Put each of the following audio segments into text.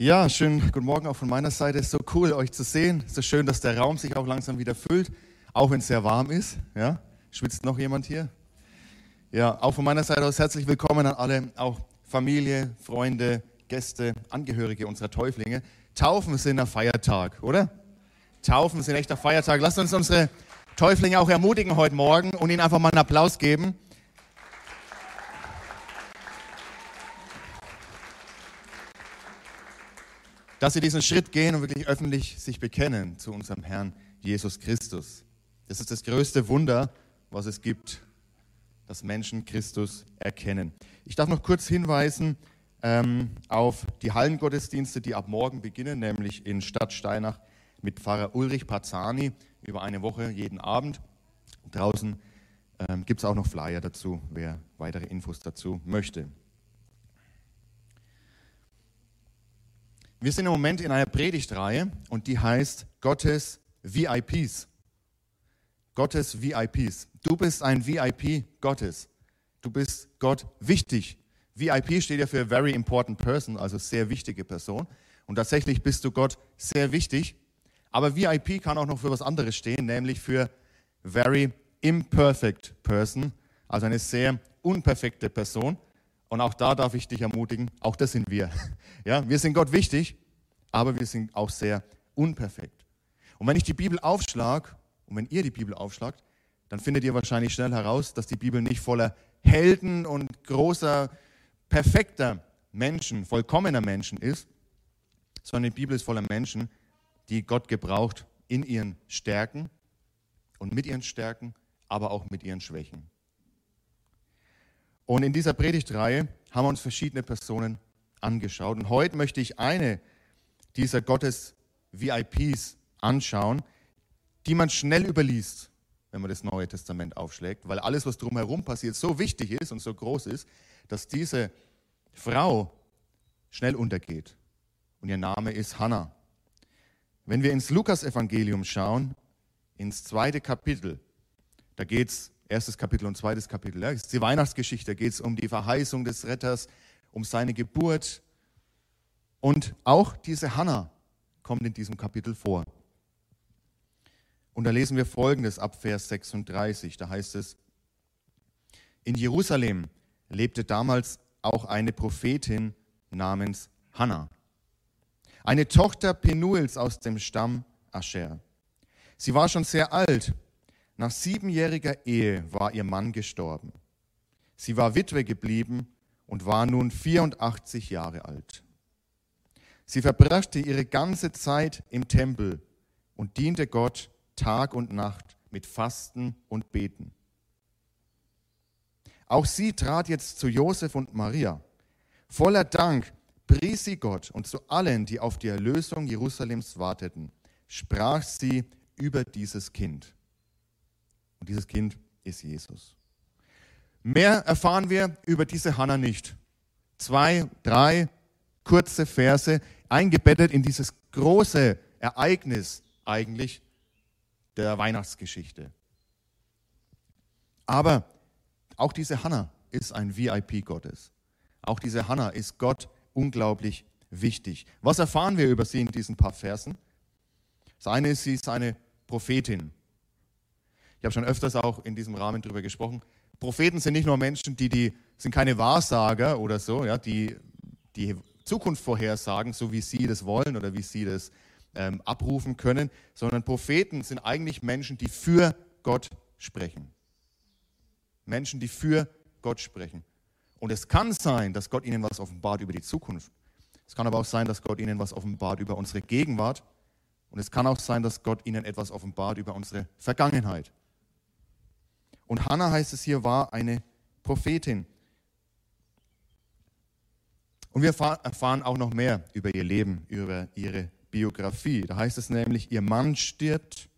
Ja, schönen guten Morgen auch von meiner Seite. So cool, euch zu sehen. So schön, dass der Raum sich auch langsam wieder füllt, auch wenn es sehr warm ist. Ja? Schwitzt noch jemand hier? Ja, auch von meiner Seite aus herzlich willkommen an alle, auch Familie, Freunde, Gäste, Angehörige unserer Täuflinge. Taufen sind ein Feiertag, oder? Taufen sind echter Feiertag. Lasst uns unsere Täuflinge auch ermutigen heute Morgen und ihnen einfach mal einen Applaus geben. Dass sie diesen Schritt gehen und wirklich öffentlich sich bekennen zu unserem Herrn Jesus Christus. Das ist das größte Wunder, was es gibt, dass Menschen Christus erkennen. Ich darf noch kurz hinweisen ähm, auf die Hallengottesdienste, die ab morgen beginnen, nämlich in Stadt Steinach mit Pfarrer Ulrich Pazzani über eine Woche jeden Abend. Draußen ähm, gibt es auch noch Flyer dazu, wer weitere Infos dazu möchte. Wir sind im Moment in einer Predigtreihe und die heißt Gottes VIPs. Gottes VIPs. Du bist ein VIP Gottes. Du bist Gott wichtig. VIP steht ja für Very Important Person, also sehr wichtige Person. Und tatsächlich bist du Gott sehr wichtig. Aber VIP kann auch noch für was anderes stehen, nämlich für Very Imperfect Person, also eine sehr unperfekte Person. Und auch da darf ich dich ermutigen, auch das sind wir. Ja, wir sind Gott wichtig, aber wir sind auch sehr unperfekt. Und wenn ich die Bibel aufschlage, und wenn ihr die Bibel aufschlagt, dann findet ihr wahrscheinlich schnell heraus, dass die Bibel nicht voller Helden und großer, perfekter Menschen, vollkommener Menschen ist, sondern die Bibel ist voller Menschen, die Gott gebraucht in ihren Stärken und mit ihren Stärken, aber auch mit ihren Schwächen. Und in dieser Predigtreihe haben wir uns verschiedene Personen angeschaut. Und heute möchte ich eine dieser Gottes VIPs anschauen, die man schnell überliest, wenn man das Neue Testament aufschlägt, weil alles, was drumherum passiert, so wichtig ist und so groß ist, dass diese Frau schnell untergeht. Und ihr Name ist Hannah. Wenn wir ins Lukas-Evangelium schauen, ins zweite Kapitel, da geht es erstes Kapitel und zweites Kapitel. Ja, ist die Weihnachtsgeschichte, geht es um die Verheißung des Retters, um seine Geburt. Und auch diese Hannah kommt in diesem Kapitel vor. Und da lesen wir folgendes ab Vers 36. Da heißt es, in Jerusalem lebte damals auch eine Prophetin namens Hannah, eine Tochter Penuels aus dem Stamm Ascher. Sie war schon sehr alt nach siebenjähriger Ehe war ihr Mann gestorben. Sie war Witwe geblieben und war nun 84 Jahre alt. Sie verbrachte ihre ganze Zeit im Tempel und diente Gott Tag und Nacht mit Fasten und Beten. Auch sie trat jetzt zu Josef und Maria. Voller Dank pries sie Gott und zu allen, die auf die Erlösung Jerusalems warteten, sprach sie über dieses Kind. Und dieses Kind ist Jesus. Mehr erfahren wir über diese Hannah nicht. Zwei, drei kurze Verse, eingebettet in dieses große Ereignis eigentlich der Weihnachtsgeschichte. Aber auch diese Hannah ist ein VIP Gottes. Auch diese Hannah ist Gott unglaublich wichtig. Was erfahren wir über sie in diesen paar Versen? Das eine ist, sie ist eine Prophetin. Ich habe schon öfters auch in diesem Rahmen darüber gesprochen. Propheten sind nicht nur Menschen, die, die sind keine Wahrsager oder so, ja, die die Zukunft vorhersagen, so wie sie das wollen oder wie sie das ähm, abrufen können, sondern Propheten sind eigentlich Menschen, die für Gott sprechen. Menschen, die für Gott sprechen. Und es kann sein, dass Gott ihnen was offenbart über die Zukunft. Es kann aber auch sein, dass Gott ihnen was offenbart über unsere Gegenwart. Und es kann auch sein, dass Gott ihnen etwas offenbart über unsere Vergangenheit. Und Hannah heißt es hier, war eine Prophetin. Und wir erfahren auch noch mehr über ihr Leben, über ihre Biografie. Da heißt es nämlich, ihr Mann stirbt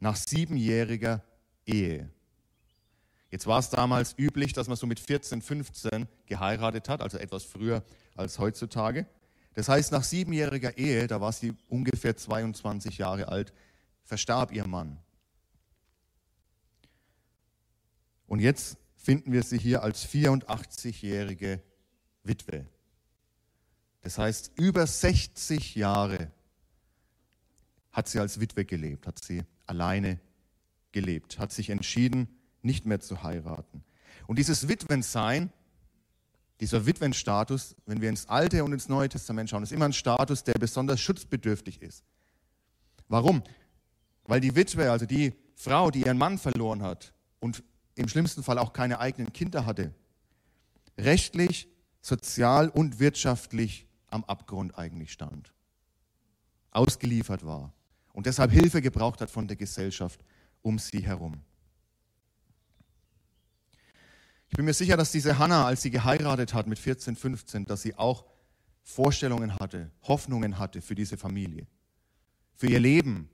nach siebenjähriger Ehe. Jetzt war es damals üblich, dass man so mit 14, 15 geheiratet hat, also etwas früher als heutzutage. Das heißt, nach siebenjähriger Ehe, da war sie ungefähr 22 Jahre alt, verstarb ihr Mann. Und jetzt finden wir sie hier als 84-jährige Witwe. Das heißt, über 60 Jahre hat sie als Witwe gelebt, hat sie alleine gelebt, hat sich entschieden, nicht mehr zu heiraten. Und dieses Witwensein, dieser Witwenstatus, wenn wir ins Alte und ins Neue Testament schauen, ist immer ein Status, der besonders schutzbedürftig ist. Warum? Weil die Witwe, also die Frau, die ihren Mann verloren hat und im schlimmsten Fall auch keine eigenen Kinder hatte, rechtlich, sozial und wirtschaftlich am Abgrund eigentlich stand, ausgeliefert war und deshalb Hilfe gebraucht hat von der Gesellschaft um sie herum. Ich bin mir sicher, dass diese Hannah, als sie geheiratet hat mit 14, 15, dass sie auch Vorstellungen hatte, Hoffnungen hatte für diese Familie, für ihr Leben.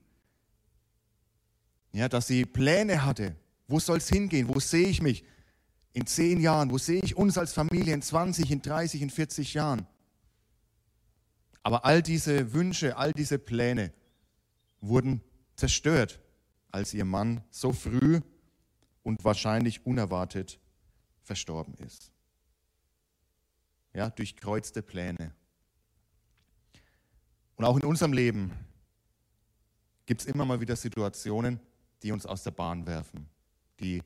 Ja, dass sie Pläne hatte. Wo soll es hingehen? Wo sehe ich mich in zehn Jahren? Wo sehe ich uns als Familie in 20, in 30, in 40 Jahren? Aber all diese Wünsche, all diese Pläne wurden zerstört, als ihr Mann so früh und wahrscheinlich unerwartet verstorben ist. Ja, durchkreuzte Pläne. Und auch in unserem Leben gibt es immer mal wieder Situationen, die uns aus der Bahn werfen, die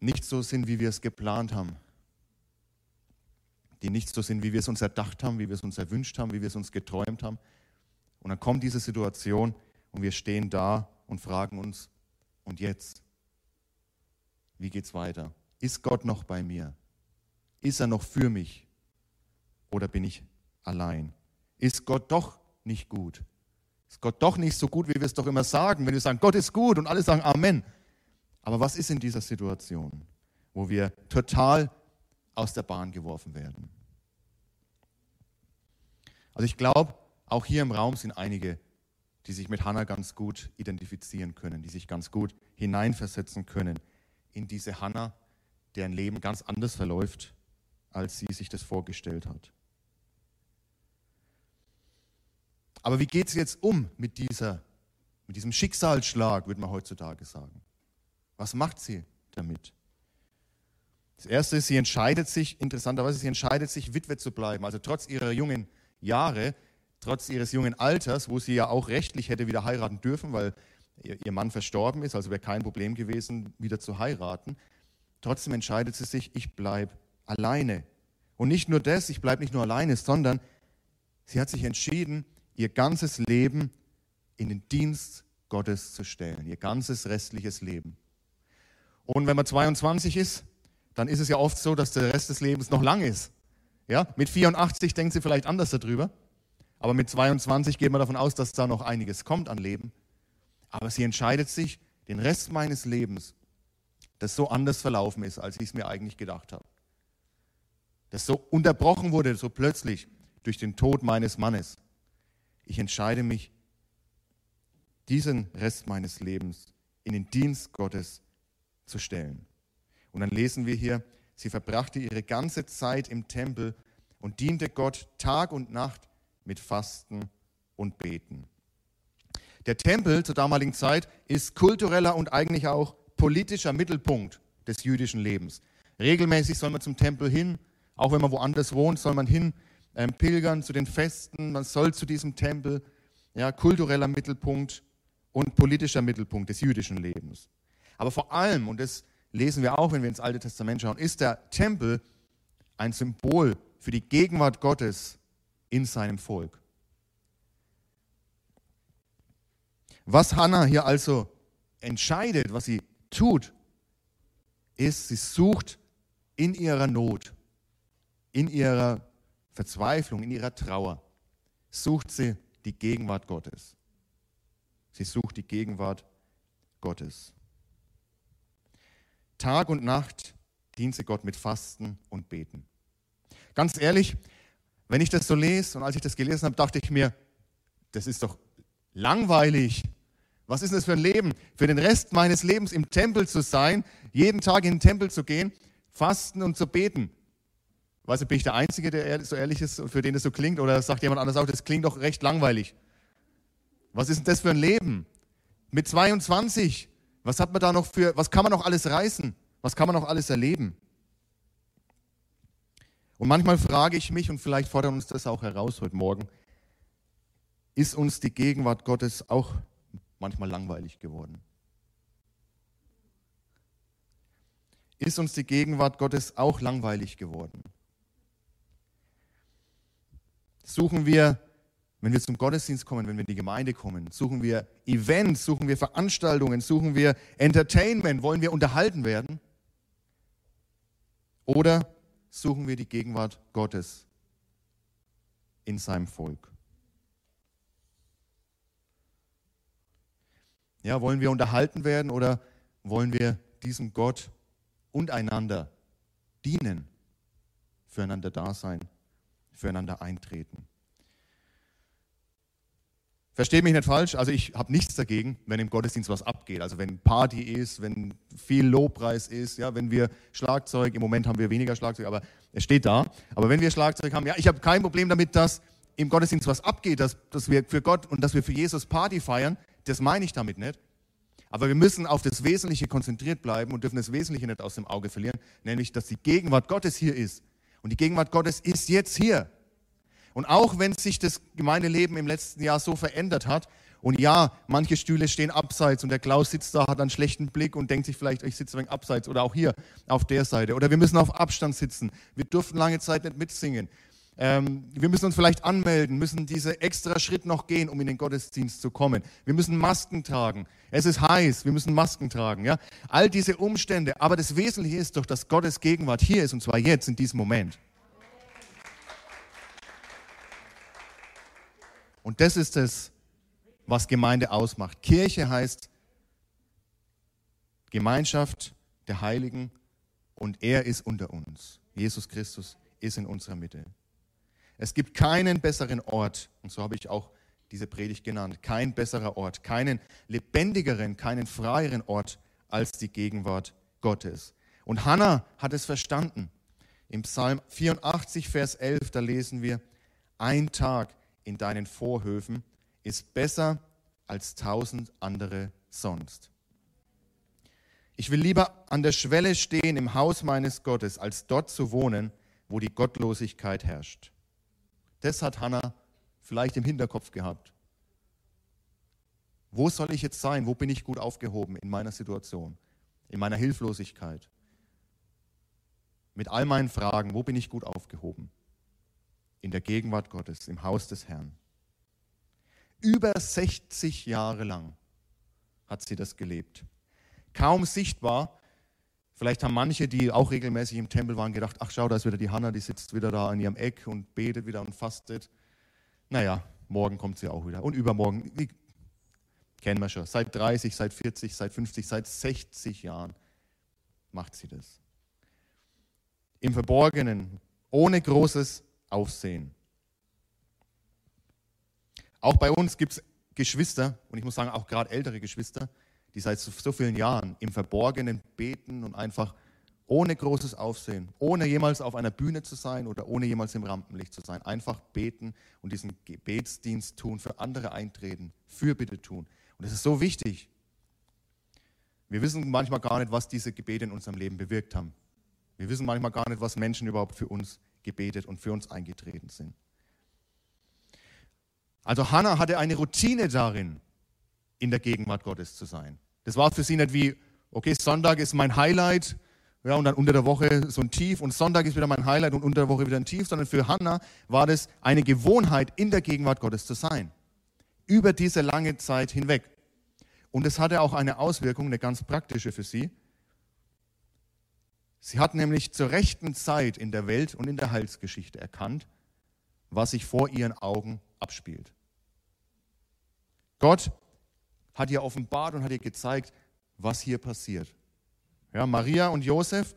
nicht so sind, wie wir es geplant haben, die nicht so sind, wie wir es uns erdacht haben, wie wir es uns erwünscht haben, wie wir es uns geträumt haben. Und dann kommt diese Situation und wir stehen da und fragen uns, und jetzt? Wie geht es weiter? Ist Gott noch bei mir? Ist er noch für mich? Oder bin ich allein? Ist Gott doch nicht gut? Ist Gott doch nicht so gut, wie wir es doch immer sagen, wenn wir sagen, Gott ist gut und alle sagen Amen. Aber was ist in dieser Situation, wo wir total aus der Bahn geworfen werden? Also ich glaube, auch hier im Raum sind einige, die sich mit Hannah ganz gut identifizieren können, die sich ganz gut hineinversetzen können in diese Hannah, deren Leben ganz anders verläuft, als sie sich das vorgestellt hat. Aber wie geht es jetzt um mit, dieser, mit diesem Schicksalsschlag, würde man heutzutage sagen? Was macht sie damit? Das Erste ist, sie entscheidet sich, interessanterweise, sie entscheidet sich, Witwe zu bleiben. Also trotz ihrer jungen Jahre, trotz ihres jungen Alters, wo sie ja auch rechtlich hätte wieder heiraten dürfen, weil ihr Mann verstorben ist, also wäre kein Problem gewesen, wieder zu heiraten. Trotzdem entscheidet sie sich, ich bleibe alleine. Und nicht nur das, ich bleibe nicht nur alleine, sondern sie hat sich entschieden, ihr ganzes Leben in den Dienst Gottes zu stellen, ihr ganzes restliches Leben. Und wenn man 22 ist, dann ist es ja oft so, dass der Rest des Lebens noch lang ist. Ja? Mit 84 denkt sie vielleicht anders darüber, aber mit 22 geht man davon aus, dass da noch einiges kommt an Leben. Aber sie entscheidet sich, den Rest meines Lebens das so anders verlaufen ist, als ich es mir eigentlich gedacht habe. Das so unterbrochen wurde, so plötzlich durch den Tod meines Mannes. Ich entscheide mich, diesen Rest meines Lebens in den Dienst Gottes zu stellen. Und dann lesen wir hier, sie verbrachte ihre ganze Zeit im Tempel und diente Gott Tag und Nacht mit Fasten und Beten. Der Tempel zur damaligen Zeit ist kultureller und eigentlich auch politischer Mittelpunkt des jüdischen Lebens. Regelmäßig soll man zum Tempel hin, auch wenn man woanders wohnt, soll man hin, ähm, pilgern zu den Festen, man soll zu diesem Tempel, ja, kultureller Mittelpunkt und politischer Mittelpunkt des jüdischen Lebens. Aber vor allem, und das lesen wir auch, wenn wir ins Alte Testament schauen, ist der Tempel ein Symbol für die Gegenwart Gottes in seinem Volk. Was Hannah hier also entscheidet, was sie tut, ist, sie sucht in ihrer Not, in ihrer Verzweiflung, in ihrer Trauer, sucht sie die Gegenwart Gottes. Sie sucht die Gegenwart Gottes. Tag und Nacht dient sie Gott mit Fasten und Beten. Ganz ehrlich, wenn ich das so lese und als ich das gelesen habe, dachte ich mir, das ist doch langweilig. Was ist das für ein Leben? Für den Rest meines Lebens im Tempel zu sein, jeden Tag in den Tempel zu gehen, fasten und zu beten. Weißt du, bin ich der Einzige, der so ehrlich ist und für den das so klingt? Oder sagt jemand anders auch, das klingt doch recht langweilig? Was ist denn das für ein Leben? Mit 22, was hat man da noch für, was kann man noch alles reißen? Was kann man noch alles erleben? Und manchmal frage ich mich, und vielleicht fordert uns das auch heraus heute Morgen, ist uns die Gegenwart Gottes auch manchmal langweilig geworden? Ist uns die Gegenwart Gottes auch langweilig geworden? Suchen wir, wenn wir zum Gottesdienst kommen, wenn wir in die Gemeinde kommen, suchen wir Events, suchen wir Veranstaltungen, suchen wir Entertainment, wollen wir unterhalten werden? Oder suchen wir die Gegenwart Gottes in seinem Volk? Ja, wollen wir unterhalten werden oder wollen wir diesem Gott und einander dienen, füreinander da sein, füreinander eintreten. Versteht mich nicht falsch, also ich habe nichts dagegen, wenn im Gottesdienst was abgeht. Also wenn Party ist, wenn viel Lobpreis ist, ja, wenn wir Schlagzeug, im Moment haben wir weniger Schlagzeug, aber es steht da. Aber wenn wir Schlagzeug haben, ja, ich habe kein Problem damit, dass im Gottesdienst was abgeht, dass, dass wir für Gott und dass wir für Jesus Party feiern. Das meine ich damit nicht. Aber wir müssen auf das Wesentliche konzentriert bleiben und dürfen das Wesentliche nicht aus dem Auge verlieren, nämlich, dass die Gegenwart Gottes hier ist. Und die Gegenwart Gottes ist jetzt hier. Und auch wenn sich das Gemeindeleben im letzten Jahr so verändert hat, und ja, manche Stühle stehen abseits und der Klaus sitzt da, hat einen schlechten Blick und denkt sich vielleicht, ich sitze wenig abseits oder auch hier auf der Seite. Oder wir müssen auf Abstand sitzen. Wir durften lange Zeit nicht mitsingen. Ähm, wir müssen uns vielleicht anmelden, müssen diese extra Schritt noch gehen, um in den Gottesdienst zu kommen. Wir müssen Masken tragen. Es ist heiß, wir müssen Masken tragen. Ja? All diese Umstände. Aber das Wesentliche ist doch, dass Gottes Gegenwart hier ist und zwar jetzt, in diesem Moment. Und das ist es, was Gemeinde ausmacht. Kirche heißt Gemeinschaft der Heiligen und er ist unter uns. Jesus Christus ist in unserer Mitte. Es gibt keinen besseren Ort, und so habe ich auch diese Predigt genannt, kein besserer Ort, keinen lebendigeren, keinen freieren Ort als die Gegenwart Gottes. Und Hannah hat es verstanden. Im Psalm 84, Vers 11, da lesen wir, ein Tag in deinen Vorhöfen ist besser als tausend andere sonst. Ich will lieber an der Schwelle stehen im Haus meines Gottes, als dort zu wohnen, wo die Gottlosigkeit herrscht. Das hat Hannah vielleicht im Hinterkopf gehabt. Wo soll ich jetzt sein? Wo bin ich gut aufgehoben in meiner Situation, in meiner Hilflosigkeit? Mit all meinen Fragen, wo bin ich gut aufgehoben? In der Gegenwart Gottes, im Haus des Herrn. Über 60 Jahre lang hat sie das gelebt. Kaum sichtbar, Vielleicht haben manche, die auch regelmäßig im Tempel waren, gedacht, ach schau, da ist wieder die Hanna, die sitzt wieder da an ihrem Eck und betet wieder und fastet. Naja, morgen kommt sie auch wieder. Und übermorgen, wie, kennen wir schon, seit 30, seit 40, seit 50, seit 60 Jahren macht sie das. Im Verborgenen, ohne großes Aufsehen. Auch bei uns gibt es Geschwister, und ich muss sagen, auch gerade ältere Geschwister, die seit so vielen Jahren im Verborgenen beten und einfach ohne großes Aufsehen, ohne jemals auf einer Bühne zu sein oder ohne jemals im Rampenlicht zu sein, einfach beten und diesen Gebetsdienst tun, für andere eintreten, Fürbitte tun. Und das ist so wichtig. Wir wissen manchmal gar nicht, was diese Gebete in unserem Leben bewirkt haben. Wir wissen manchmal gar nicht, was Menschen überhaupt für uns gebetet und für uns eingetreten sind. Also Hannah hatte eine Routine darin, in der Gegenwart Gottes zu sein. Das war für sie nicht wie, okay, Sonntag ist mein Highlight, ja, und dann unter der Woche so ein Tief und Sonntag ist wieder mein Highlight und unter der Woche wieder ein Tief, sondern für Hannah war das eine Gewohnheit, in der Gegenwart Gottes zu sein. Über diese lange Zeit hinweg. Und es hatte auch eine Auswirkung, eine ganz praktische für sie. Sie hat nämlich zur rechten Zeit in der Welt und in der Heilsgeschichte erkannt, was sich vor ihren Augen abspielt. Gott hat ihr offenbart und hat ihr gezeigt, was hier passiert. Ja, Maria und Josef,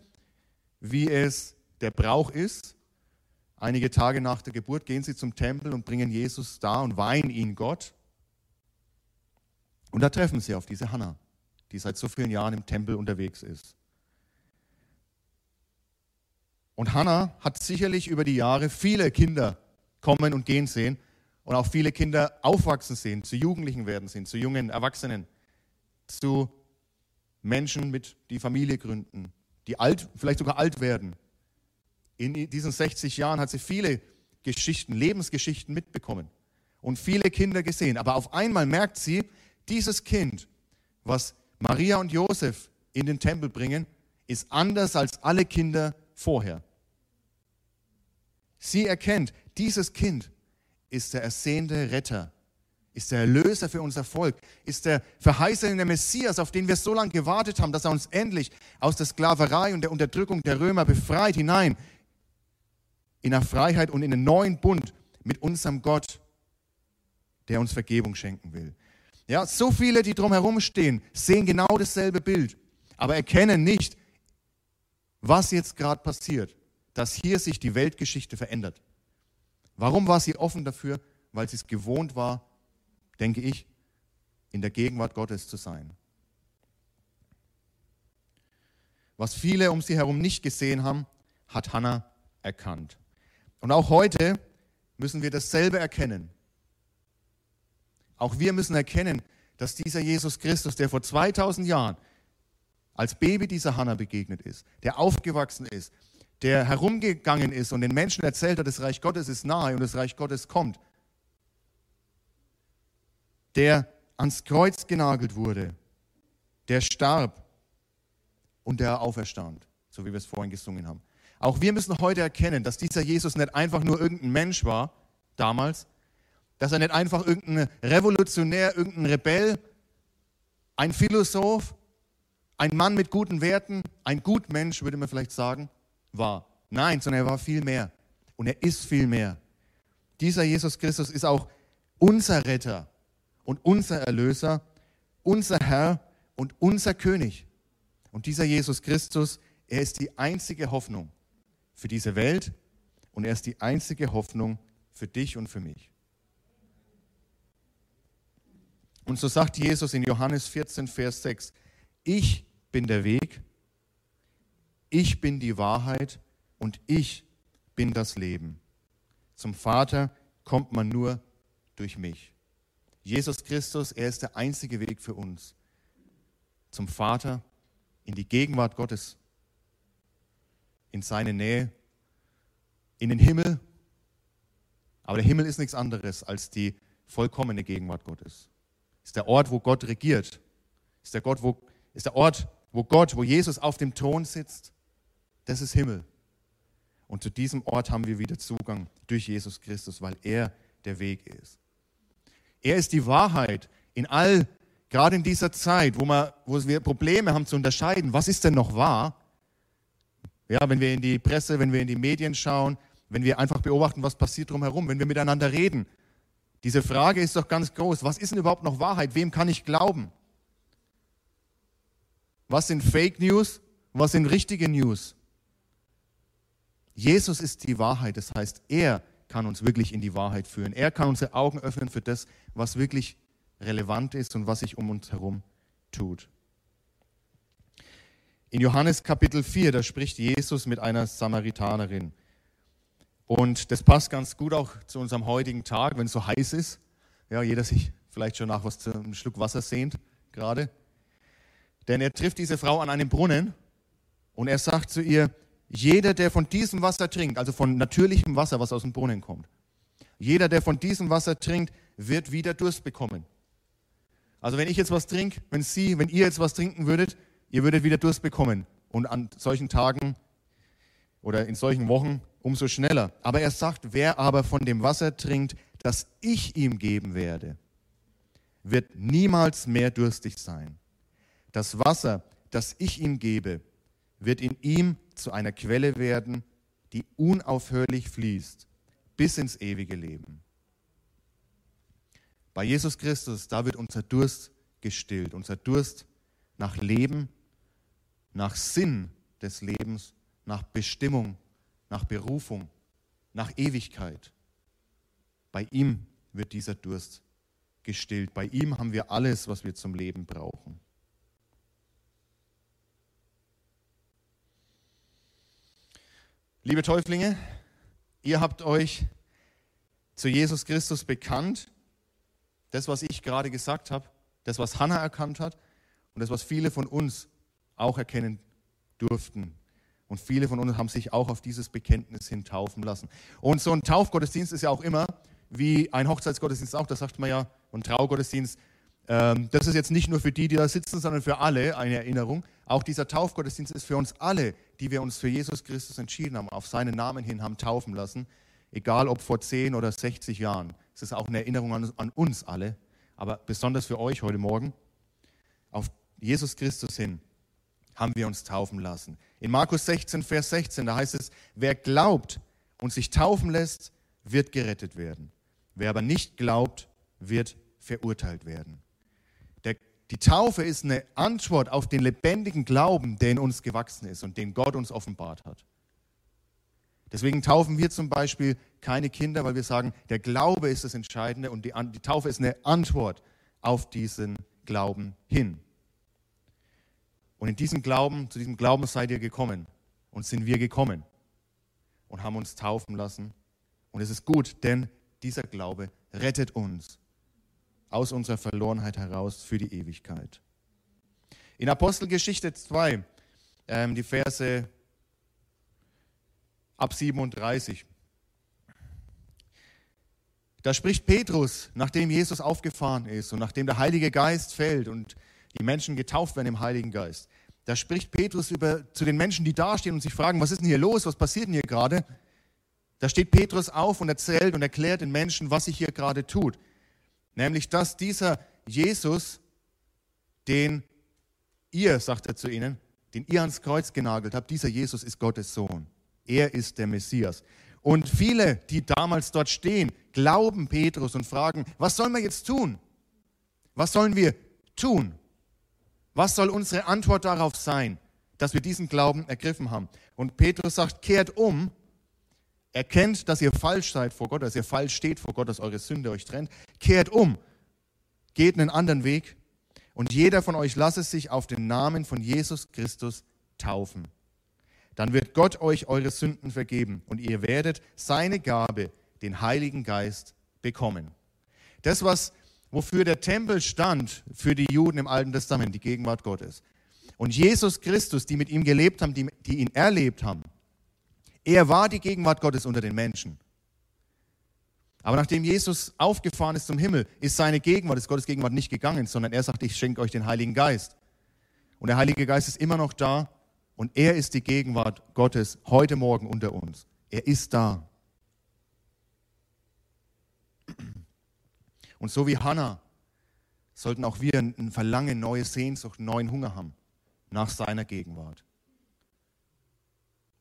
wie es der Brauch ist, einige Tage nach der Geburt gehen sie zum Tempel und bringen Jesus da und weihen ihn Gott. Und da treffen sie auf diese Hannah, die seit so vielen Jahren im Tempel unterwegs ist. Und Hannah hat sicherlich über die Jahre viele Kinder kommen und gehen sehen und auch viele Kinder aufwachsen sehen, zu Jugendlichen werden sehen, zu jungen Erwachsenen, zu Menschen, mit, die Familie gründen, die alt, vielleicht sogar alt werden, In diesen 60 Jahren hat sie viele Geschichten, Lebensgeschichten mitbekommen und viele Kinder gesehen. Aber auf einmal merkt sie, dieses Kind, was Maria und Josef in den Tempel bringen, ist anders als alle Kinder vorher. Sie erkennt, dieses Kind ist der ersehnte Retter, ist der Erlöser für unser Volk, ist der verheißene Messias, auf den wir so lange gewartet haben, dass er uns endlich aus der Sklaverei und der Unterdrückung der Römer befreit hinein in der Freiheit und in den neuen Bund mit unserem Gott, der uns Vergebung schenken will. Ja, so viele, die drumherum stehen, sehen genau dasselbe Bild, aber erkennen nicht, was jetzt gerade passiert, dass hier sich die Weltgeschichte verändert. Warum war sie offen dafür? Weil sie es gewohnt war, denke ich, in der Gegenwart Gottes zu sein. Was viele um sie herum nicht gesehen haben, hat Hannah erkannt. Und auch heute müssen wir dasselbe erkennen. Auch wir müssen erkennen, dass dieser Jesus Christus, der vor 2000 Jahren als Baby dieser Hannah begegnet ist, der aufgewachsen ist, der herumgegangen ist und den Menschen erzählt hat, das Reich Gottes ist nahe und das Reich Gottes kommt, der ans Kreuz genagelt wurde, der starb und der auferstand, so wie wir es vorhin gesungen haben. Auch wir müssen heute erkennen, dass dieser Jesus nicht einfach nur irgendein Mensch war, damals, dass er nicht einfach irgendein Revolutionär, irgendein Rebell, ein Philosoph, ein Mann mit guten Werten, ein Gutmensch, würde man vielleicht sagen, war. Nein, sondern er war viel mehr. Und er ist viel mehr. Dieser Jesus Christus ist auch unser Retter und unser Erlöser, unser Herr und unser König. Und dieser Jesus Christus, er ist die einzige Hoffnung für diese Welt und er ist die einzige Hoffnung für dich und für mich. Und so sagt Jesus in Johannes 14, Vers 6, ich bin der Weg, ich bin die Wahrheit und ich bin das Leben. Zum Vater kommt man nur durch mich. Jesus Christus, er ist der einzige Weg für uns. Zum Vater, in die Gegenwart Gottes, in seine Nähe, in den Himmel. Aber der Himmel ist nichts anderes als die vollkommene Gegenwart Gottes. Ist der Ort, wo Gott regiert. Ist der, Gott, wo, ist der Ort, wo Gott, wo Jesus auf dem Thron sitzt. Das ist Himmel. Und zu diesem Ort haben wir wieder Zugang durch Jesus Christus, weil er der Weg ist. Er ist die Wahrheit in all, gerade in dieser Zeit, wo, wir, wo wir Probleme haben zu unterscheiden, was ist denn noch wahr? Ja, wenn wir in die Presse, wenn wir in die Medien schauen, wenn wir einfach beobachten, was passiert drumherum, wenn wir miteinander reden. Diese Frage ist doch ganz groß. Was ist denn überhaupt noch Wahrheit? Wem kann ich glauben? Was sind Fake News? Was sind richtige News? Jesus ist die Wahrheit. Das heißt, er kann uns wirklich in die Wahrheit führen. Er kann unsere Augen öffnen für das, was wirklich relevant ist und was sich um uns herum tut. In Johannes Kapitel 4, da spricht Jesus mit einer Samaritanerin. Und das passt ganz gut auch zu unserem heutigen Tag, wenn es so heiß ist. Ja, jeder sich vielleicht schon nach was zu einem Schluck Wasser sehnt, gerade. Denn er trifft diese Frau an einem Brunnen und er sagt zu ihr, jeder, der von diesem Wasser trinkt, also von natürlichem Wasser, was aus dem Brunnen kommt, jeder, der von diesem Wasser trinkt, wird wieder Durst bekommen. Also wenn ich jetzt was trinke, wenn Sie, wenn ihr jetzt was trinken würdet, ihr würdet wieder Durst bekommen. Und an solchen Tagen oder in solchen Wochen umso schneller. Aber er sagt, wer aber von dem Wasser trinkt, das ich ihm geben werde, wird niemals mehr durstig sein. Das Wasser, das ich ihm gebe, wird in ihm zu einer Quelle werden, die unaufhörlich fließt bis ins ewige Leben. Bei Jesus Christus, da wird unser Durst gestillt, unser Durst nach Leben, nach Sinn des Lebens, nach Bestimmung, nach Berufung, nach Ewigkeit. Bei ihm wird dieser Durst gestillt. Bei ihm haben wir alles, was wir zum Leben brauchen. Liebe Täuflinge, ihr habt euch zu Jesus Christus bekannt. Das, was ich gerade gesagt habe, das, was Hannah erkannt hat und das, was viele von uns auch erkennen durften. Und viele von uns haben sich auch auf dieses Bekenntnis hin taufen lassen. Und so ein Taufgottesdienst ist ja auch immer, wie ein Hochzeitsgottesdienst auch, das sagt man ja, und Traugottesdienst, das ist jetzt nicht nur für die, die da sitzen, sondern für alle eine Erinnerung. Auch dieser Taufgottesdienst ist für uns alle, die wir uns für Jesus Christus entschieden haben, auf seinen Namen hin haben taufen lassen, egal ob vor 10 oder 60 Jahren. Es ist auch eine Erinnerung an, an uns alle, aber besonders für euch heute Morgen. Auf Jesus Christus hin haben wir uns taufen lassen. In Markus 16, Vers 16, da heißt es, wer glaubt und sich taufen lässt, wird gerettet werden. Wer aber nicht glaubt, wird verurteilt werden. Die Taufe ist eine Antwort auf den lebendigen Glauben, der in uns gewachsen ist und den Gott uns offenbart hat. Deswegen taufen wir zum Beispiel keine Kinder, weil wir sagen, der Glaube ist das Entscheidende und die, die Taufe ist eine Antwort auf diesen Glauben hin. Und in diesem Glauben, zu diesem Glauben seid ihr gekommen und sind wir gekommen und haben uns taufen lassen. Und es ist gut, denn dieser Glaube rettet uns aus unserer Verlorenheit heraus für die Ewigkeit. In Apostelgeschichte 2, ähm, die Verse ab 37, da spricht Petrus, nachdem Jesus aufgefahren ist und nachdem der Heilige Geist fällt und die Menschen getauft werden im Heiligen Geist. Da spricht Petrus über, zu den Menschen, die dastehen und sich fragen, was ist denn hier los, was passiert denn hier gerade? Da steht Petrus auf und erzählt und erklärt den Menschen, was sich hier gerade tut. Nämlich, dass dieser Jesus, den ihr, sagt er zu ihnen, den ihr ans Kreuz genagelt habt, dieser Jesus ist Gottes Sohn. Er ist der Messias. Und viele, die damals dort stehen, glauben Petrus und fragen, was sollen wir jetzt tun? Was sollen wir tun? Was soll unsere Antwort darauf sein, dass wir diesen Glauben ergriffen haben? Und Petrus sagt, kehrt um, erkennt, dass ihr falsch seid vor Gott, dass ihr falsch steht vor Gott, dass eure Sünde euch trennt. Kehrt um, geht einen anderen Weg und jeder von euch lasse sich auf den Namen von Jesus Christus taufen. Dann wird Gott euch eure Sünden vergeben und ihr werdet seine Gabe, den Heiligen Geist, bekommen. Das, was wofür der Tempel stand für die Juden im Alten Testament, die Gegenwart Gottes. Und Jesus Christus, die mit ihm gelebt haben, die, die ihn erlebt haben, er war die Gegenwart Gottes unter den Menschen. Aber nachdem Jesus aufgefahren ist zum Himmel, ist seine Gegenwart, ist Gottes Gegenwart nicht gegangen, sondern er sagt, ich schenke euch den Heiligen Geist. Und der Heilige Geist ist immer noch da und er ist die Gegenwart Gottes heute Morgen unter uns. Er ist da. Und so wie Hannah sollten auch wir ein Verlangen, neue Sehnsucht, neuen Hunger haben nach seiner Gegenwart.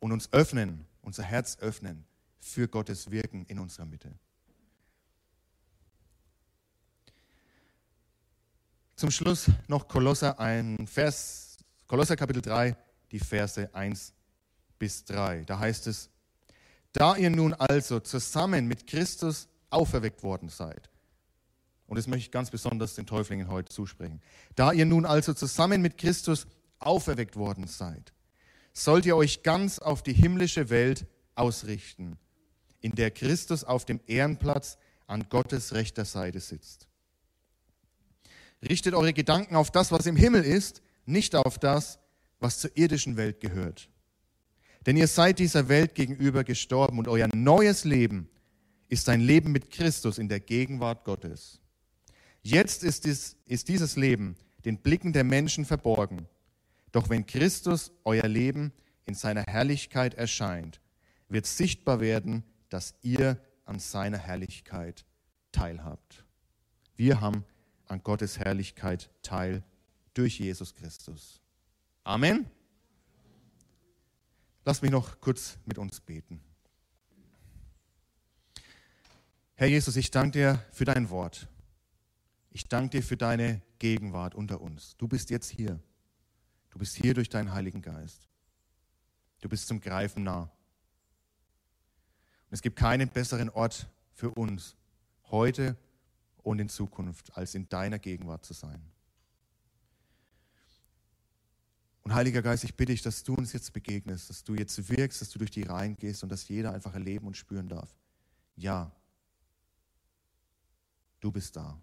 Und uns öffnen, unser Herz öffnen für Gottes Wirken in unserer Mitte. Zum Schluss noch Kolosser, ein Vers, Kolosser Kapitel 3, die Verse 1 bis 3. Da heißt es, da ihr nun also zusammen mit Christus auferweckt worden seid, und das möchte ich ganz besonders den Täuflingen heute zusprechen. Da ihr nun also zusammen mit Christus auferweckt worden seid, sollt ihr euch ganz auf die himmlische Welt ausrichten, in der Christus auf dem Ehrenplatz an Gottes rechter Seite sitzt. Richtet eure Gedanken auf das, was im Himmel ist, nicht auf das, was zur irdischen Welt gehört. Denn ihr seid dieser Welt gegenüber gestorben und euer neues Leben ist ein Leben mit Christus in der Gegenwart Gottes. Jetzt ist, dies, ist dieses Leben den Blicken der Menschen verborgen. Doch wenn Christus euer Leben in seiner Herrlichkeit erscheint, wird sichtbar werden, dass ihr an seiner Herrlichkeit teilhabt. Wir haben an Gottes Herrlichkeit teil durch Jesus Christus. Amen. Lass mich noch kurz mit uns beten. Herr Jesus, ich danke dir für dein Wort. Ich danke dir für deine Gegenwart unter uns. Du bist jetzt hier. Du bist hier durch deinen Heiligen Geist. Du bist zum Greifen nah. Und es gibt keinen besseren Ort für uns, heute und in Zukunft, als in deiner Gegenwart zu sein. Und Heiliger Geist, ich bitte dich, dass du uns jetzt begegnest, dass du jetzt wirkst, dass du durch die Reihen gehst und dass jeder einfach erleben und spüren darf. Ja, du bist da.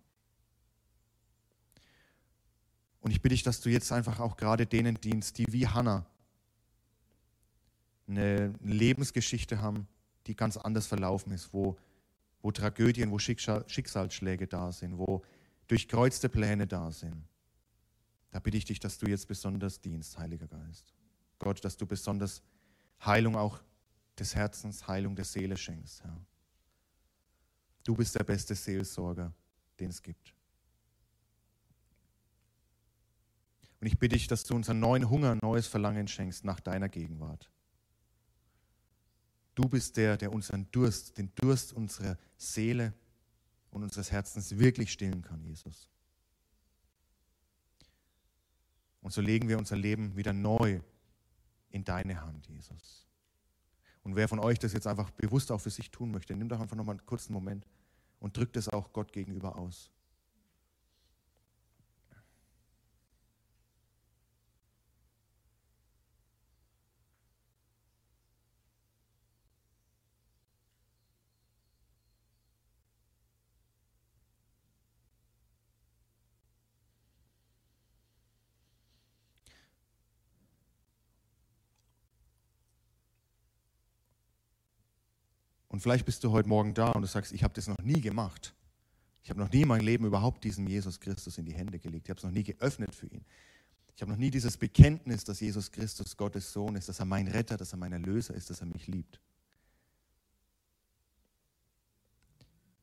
Und ich bitte dich, dass du jetzt einfach auch gerade denen dienst, die wie Hannah eine Lebensgeschichte haben, die ganz anders verlaufen ist, wo, wo Tragödien, wo Schicksalsschläge da sind, wo durchkreuzte Pläne da sind. Da bitte ich dich, dass du jetzt besonders dienst, Heiliger Geist. Gott, dass du besonders Heilung auch des Herzens, Heilung der Seele schenkst, Herr. Du bist der beste Seelsorger, den es gibt. Und ich bitte dich, dass du uns einen neuen Hunger, neues Verlangen schenkst nach deiner Gegenwart. Du bist der, der unseren Durst, den Durst unserer Seele und unseres Herzens wirklich stillen kann, Jesus. Und so legen wir unser Leben wieder neu in deine Hand, Jesus. Und wer von euch das jetzt einfach bewusst auch für sich tun möchte, nimm doch einfach nochmal einen kurzen Moment und drückt es auch Gott gegenüber aus. Und vielleicht bist du heute Morgen da und du sagst, ich habe das noch nie gemacht. Ich habe noch nie in meinem Leben überhaupt diesen Jesus Christus in die Hände gelegt. Ich habe es noch nie geöffnet für ihn. Ich habe noch nie dieses Bekenntnis, dass Jesus Christus Gottes Sohn ist, dass er mein Retter, dass er mein Erlöser ist, dass er mich liebt.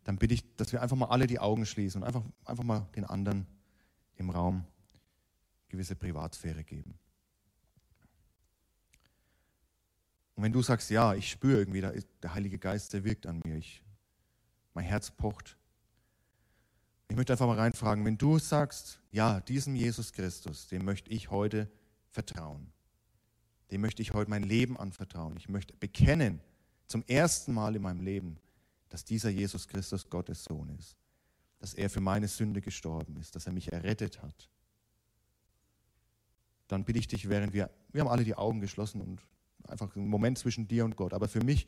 Dann bitte ich, dass wir einfach mal alle die Augen schließen und einfach, einfach mal den anderen im Raum gewisse Privatsphäre geben. Und wenn du sagst, ja, ich spüre irgendwie, der Heilige Geist, der wirkt an mir, ich, mein Herz pocht. Ich möchte einfach mal reinfragen, wenn du sagst, ja, diesem Jesus Christus, dem möchte ich heute vertrauen. Dem möchte ich heute mein Leben anvertrauen. Ich möchte bekennen, zum ersten Mal in meinem Leben, dass dieser Jesus Christus Gottes Sohn ist. Dass er für meine Sünde gestorben ist, dass er mich errettet hat. Dann bitte ich dich, während wir, wir haben alle die Augen geschlossen und einfach ein Moment zwischen dir und Gott. Aber für mich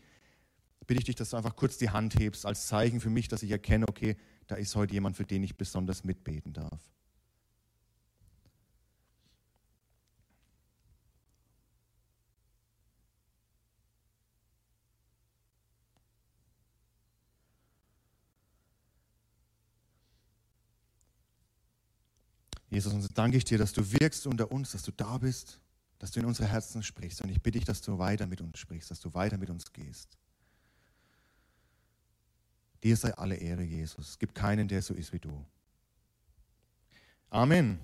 bitte ich dich, dass du einfach kurz die Hand hebst, als Zeichen für mich, dass ich erkenne, okay, da ist heute jemand, für den ich besonders mitbeten darf. Jesus, und danke ich dir, dass du wirkst unter uns, dass du da bist dass du in unsere Herzen sprichst. Und ich bitte dich, dass du weiter mit uns sprichst, dass du weiter mit uns gehst. Dir sei alle Ehre, Jesus. Es gibt keinen, der so ist wie du. Amen.